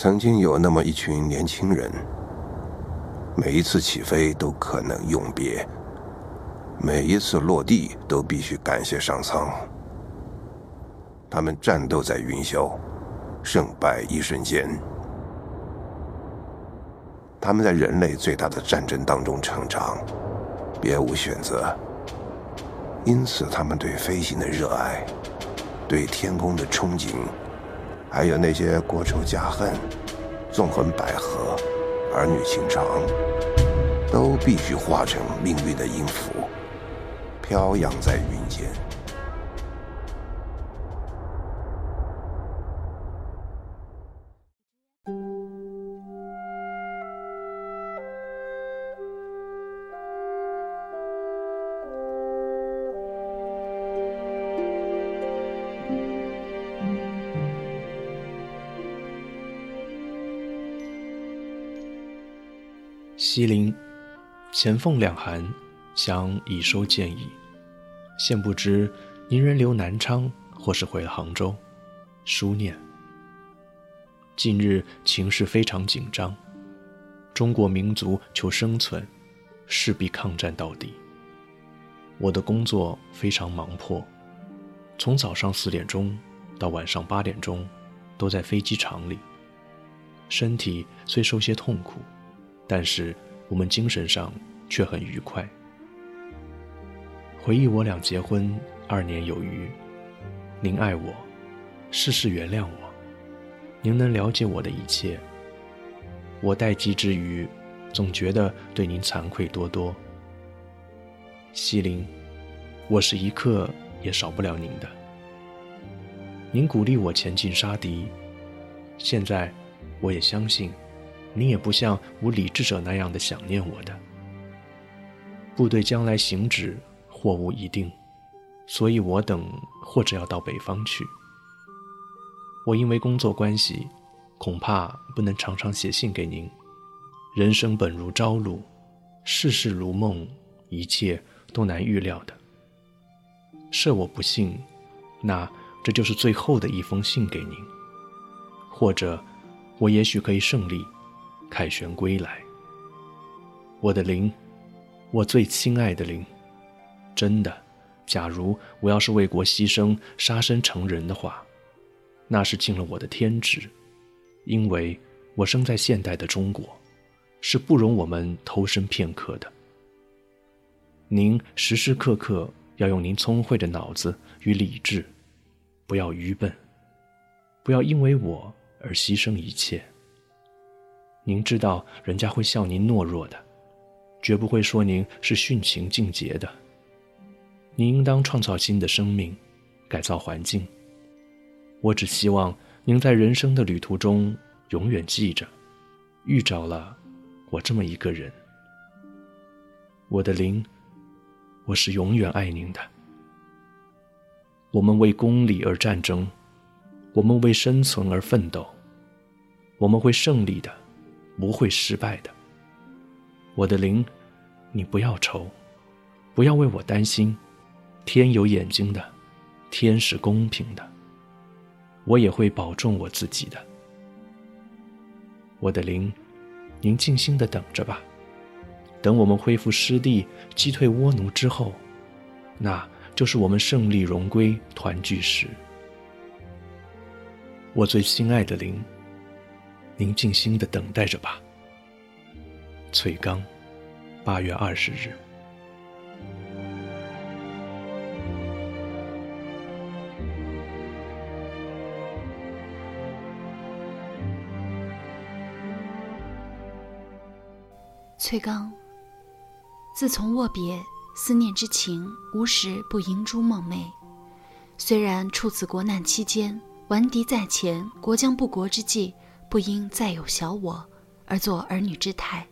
曾经有那么一群年轻人，每一次起飞都可能永别，每一次落地都必须感谢上苍。他们战斗在云霄，胜败一瞬间。他们在人类最大的战争当中成长，别无选择。因此，他们对飞行的热爱，对天空的憧憬，还有那些国仇家恨、纵横捭阖、儿女情长，都必须化成命运的音符，飘扬在云间。西林，前奉两函，想以收建议。现不知您人留南昌，或是回了杭州。书念。近日情势非常紧张，中国民族求生存，势必抗战到底。我的工作非常忙迫，从早上四点钟到晚上八点钟，都在飞机场里。身体虽受些痛苦。但是我们精神上却很愉快。回忆我俩结婚二年有余，您爱我，事事原谅我，您能了解我的一切。我待机之余，总觉得对您惭愧多多。西林，我是一刻也少不了您的。您鼓励我前进杀敌，现在我也相信。你也不像无理智者那样的想念我的。部队将来行止，或无一定，所以我等或者要到北方去。我因为工作关系，恐怕不能常常写信给您。人生本如朝露，世事如梦，一切都难预料的。设我不幸，那这就是最后的一封信给您。或者，我也许可以胜利。凯旋归来，我的灵，我最亲爱的灵，真的，假如我要是为国牺牲、杀身成仁的话，那是尽了我的天职，因为我生在现代的中国，是不容我们偷生片刻的。您时时刻刻要用您聪慧的脑子与理智，不要愚笨，不要因为我而牺牲一切。您知道，人家会笑您懦弱的，绝不会说您是殉情尽节的。您应当创造新的生命，改造环境。我只希望您在人生的旅途中永远记着，遇着了我这么一个人。我的灵，我是永远爱您的。我们为公理而战争，我们为生存而奋斗，我们会胜利的。不会失败的，我的灵，你不要愁，不要为我担心。天有眼睛的，天是公平的，我也会保重我自己的。我的灵，您静心的等着吧，等我们恢复失地，击退倭奴之后，那就是我们胜利荣归、团聚时。我最心爱的灵。您静心的等待着吧。翠刚，八月二十日。翠刚，自从握别，思念之情无时不萦珠梦寐。虽然处此国难期间，顽敌在前，国将不国之际。不应再有小我，而作儿女之态。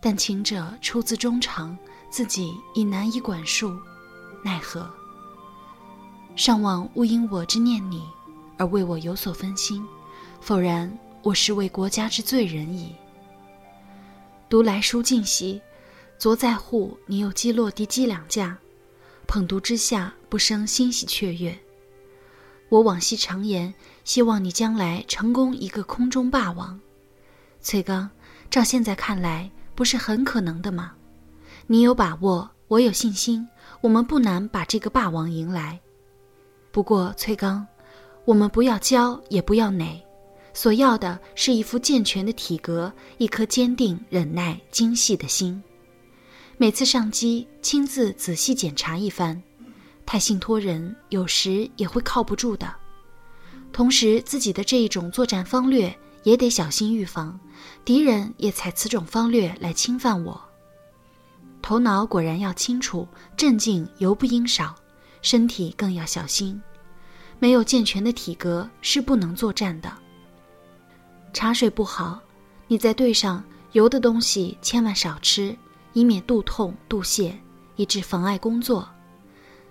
但情者出自衷肠，自己已难以管束，奈何？尚望勿因我之念你，而为我有所分心，否然我是为国家之罪人矣。读来书尽兮，昨在户你又击落敌机两架，捧读之下不生欣喜雀跃。我往昔常言，希望你将来成功一个空中霸王。崔刚，照现在看来，不是很可能的吗？你有把握，我有信心，我们不难把这个霸王迎来。不过，崔刚，我们不要骄，也不要馁，所要的是一副健全的体格，一颗坚定、忍耐、精细的心。每次上机，亲自仔细检查一番。太信托人，有时也会靠不住的。同时，自己的这一种作战方略也得小心预防，敌人也采此种方略来侵犯我。头脑果然要清楚，镇静尤不应少，身体更要小心。没有健全的体格是不能作战的。茶水不好，你在队上油的东西千万少吃，以免肚痛、肚泻，以致妨碍工作。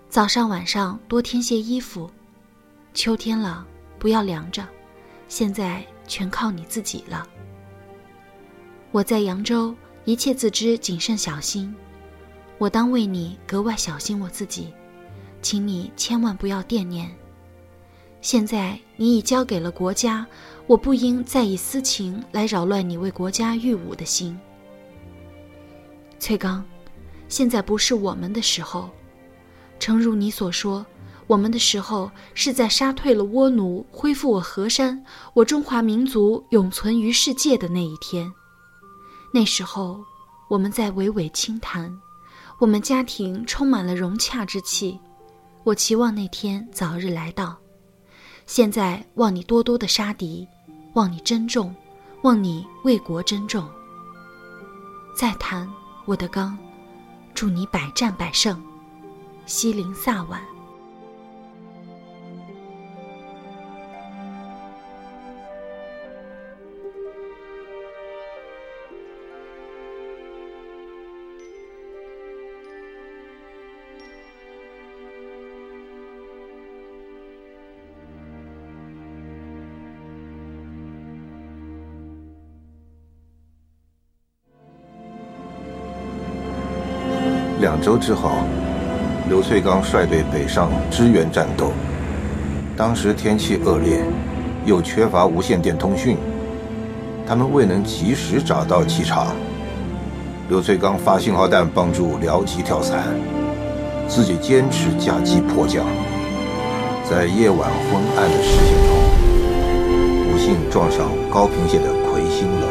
早上晚上多添些衣服，秋天了不要凉着，现在全靠你自己了。我在扬州，一切自知谨慎小心，我当为你格外小心我自己，请你千万不要惦念。现在你已交给了国家，我不应再以私情来扰乱你为国家御武的心。崔刚，现在不是我们的时候。诚如你所说，我们的时候是在杀退了倭奴，恢复我河山，我中华民族永存于世界的那一天。那时候，我们在娓娓轻谈，我们家庭充满了融洽之气。我期望那天早日来到。现在望你多多的杀敌，望你珍重，望你为国珍重。再谈，我的刚，祝你百战百胜。西陵萨晚。两周之后。刘翠刚率队北上支援战斗，当时天气恶劣，又缺乏无线电通讯，他们未能及时找到机场。刘翠刚发信号弹帮助僚机跳伞，自己坚持驾机迫降，在夜晚昏暗的视线中，不幸撞上高平县的魁星楼，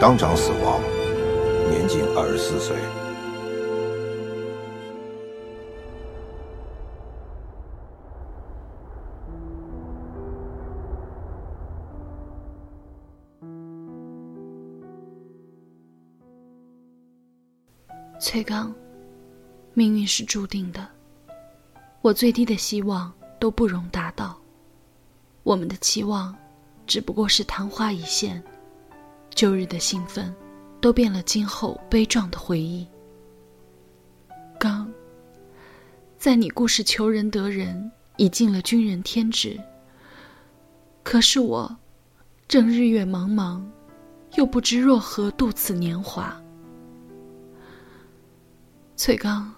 当场死亡，年仅二十四岁。崔刚，命运是注定的，我最低的希望都不容达到。我们的期望，只不过是昙花一现，旧日的兴奋，都变了今后悲壮的回忆。刚，在你故事求人得人，已尽了军人天职。可是我，正日月茫茫，又不知若何度此年华。翠刚，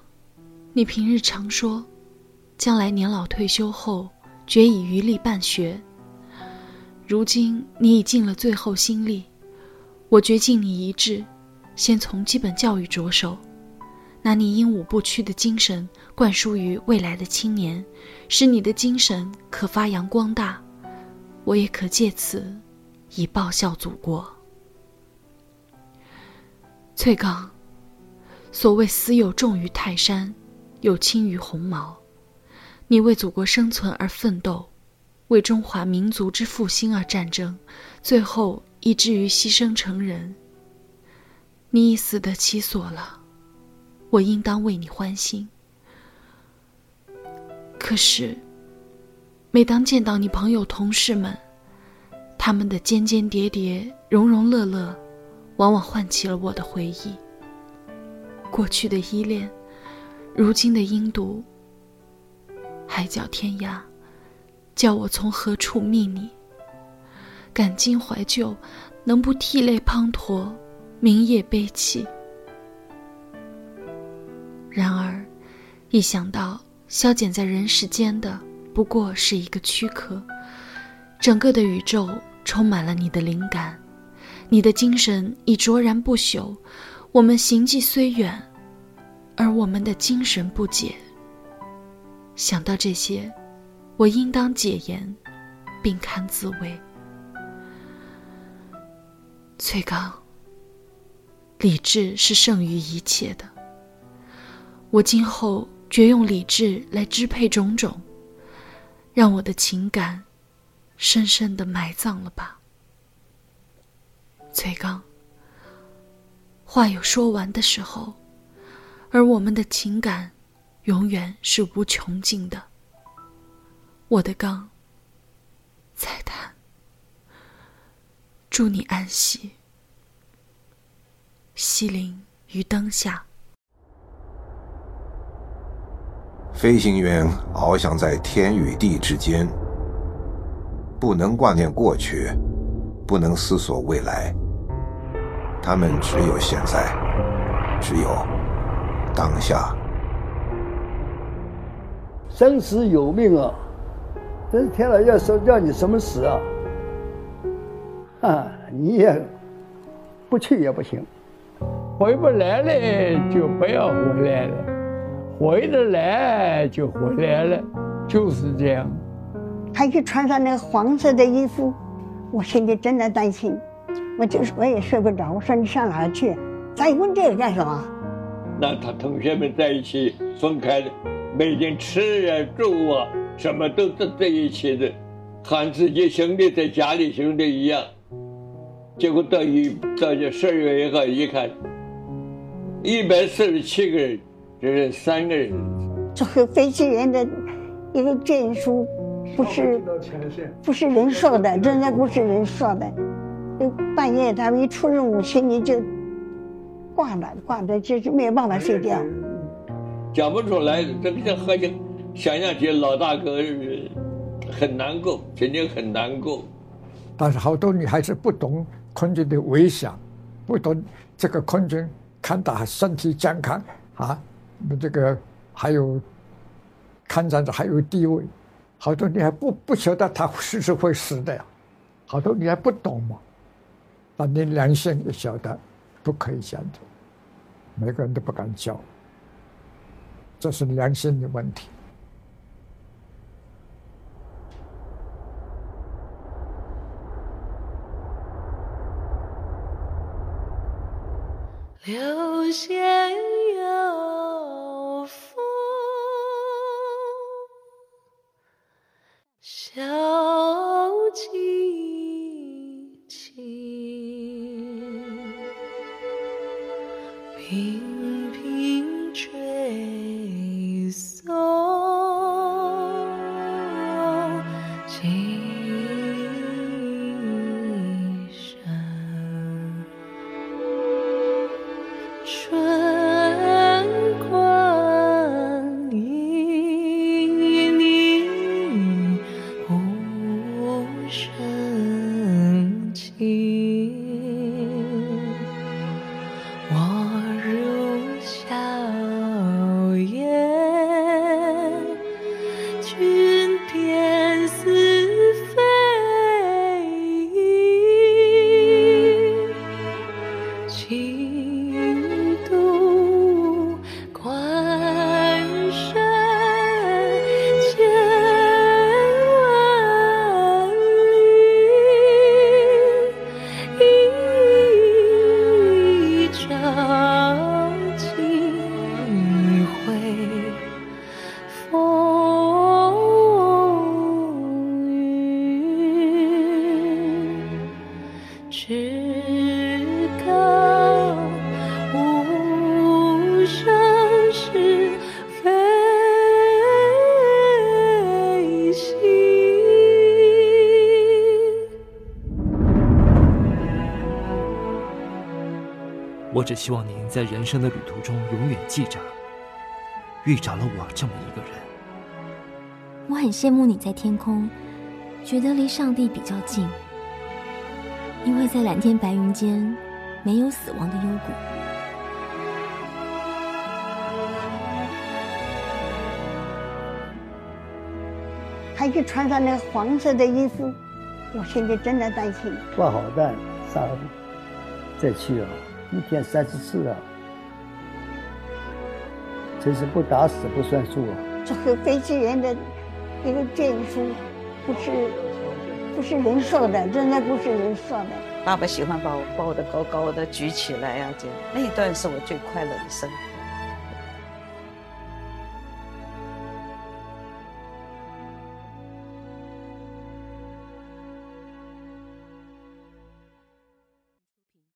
你平日常说，将来年老退休后，决以余力办学。如今你已尽了最后心力，我决尽你一致，先从基本教育着手，拿你英武不屈的精神灌输于未来的青年，使你的精神可发扬光大，我也可借此，以报效祖国。翠刚。所谓死有重于泰山，有轻于鸿毛。你为祖国生存而奋斗，为中华民族之复兴而战争，最后以至于牺牲成人。你已死得其所了，我应当为你欢心。可是，每当见到你朋友同事们，他们的间间谍谍、融融乐乐，往往唤起了我的回忆。过去的依恋，如今的阴毒，海角天涯，叫我从何处觅你？感今怀旧，能不涕泪滂沱，明夜悲泣？然而，一想到消减在人世间的不过是一个躯壳，整个的宇宙充满了你的灵感，你的精神已卓然不朽。我们行迹虽远，而我们的精神不解。想到这些，我应当解言，并堪自慰。崔刚，理智是胜于一切的。我今后决用理智来支配种种，让我的情感深深的埋葬了吧。崔刚。话有说完的时候，而我们的情感，永远是无穷尽的。我的刚，再谈。祝你安息。西陵于灯下。飞行员翱翔在天与地之间，不能挂念过去，不能思索未来。他们只有现在，只有当下。生死有命啊！真是天老爷说要你什么死啊？啊，你也不去也不行，回不来了就不要回来了，回得来就回来了，就是这样。他一穿上那个黄色的衣服，我心里真的担心。我就是我也睡不着。我说你上哪儿去？咋问这个干什么？那他同学们在一起，分开的，每天吃啊住啊，什么都在在一起的，和自己兄弟在家里兄弟一样。结果到一到这十二月一号一看，一百四十七个人，只是三个人。这个飞行员的一个证书，不是不是人说的，真的不是人说的。半夜他们一出任务，心里就挂了，挂的就是没有办法睡觉。讲不出来，这个像好像想象起老大哥很难过，肯定很难过。但是好多女孩子不懂空军的危险，不懂这个空军看到身体健康啊，这个还有抗战者还有地位，好多女孩不不晓得他是是会死的呀，好多女孩不懂嘛。啊你良心也晓得，不可以这样做，每个人都不敢教，这是良心的问题。流仙游我只希望您在人生的旅途中永远记着，遇着了我这么一个人。我很羡慕你在天空，觉得离上帝比较近，因为在蓝天白云间没有死亡的幽谷。他一穿上那黄色的衣服，我心里真的担心。挂好弹，杀再去啊，一天三十次啊，真是不打死不算数啊！这个飞行员的一个证书，不是不是人说的，真的不是人说的。爸爸喜欢把我抱得高高的举起来啊，这那一段是我最快乐的生活。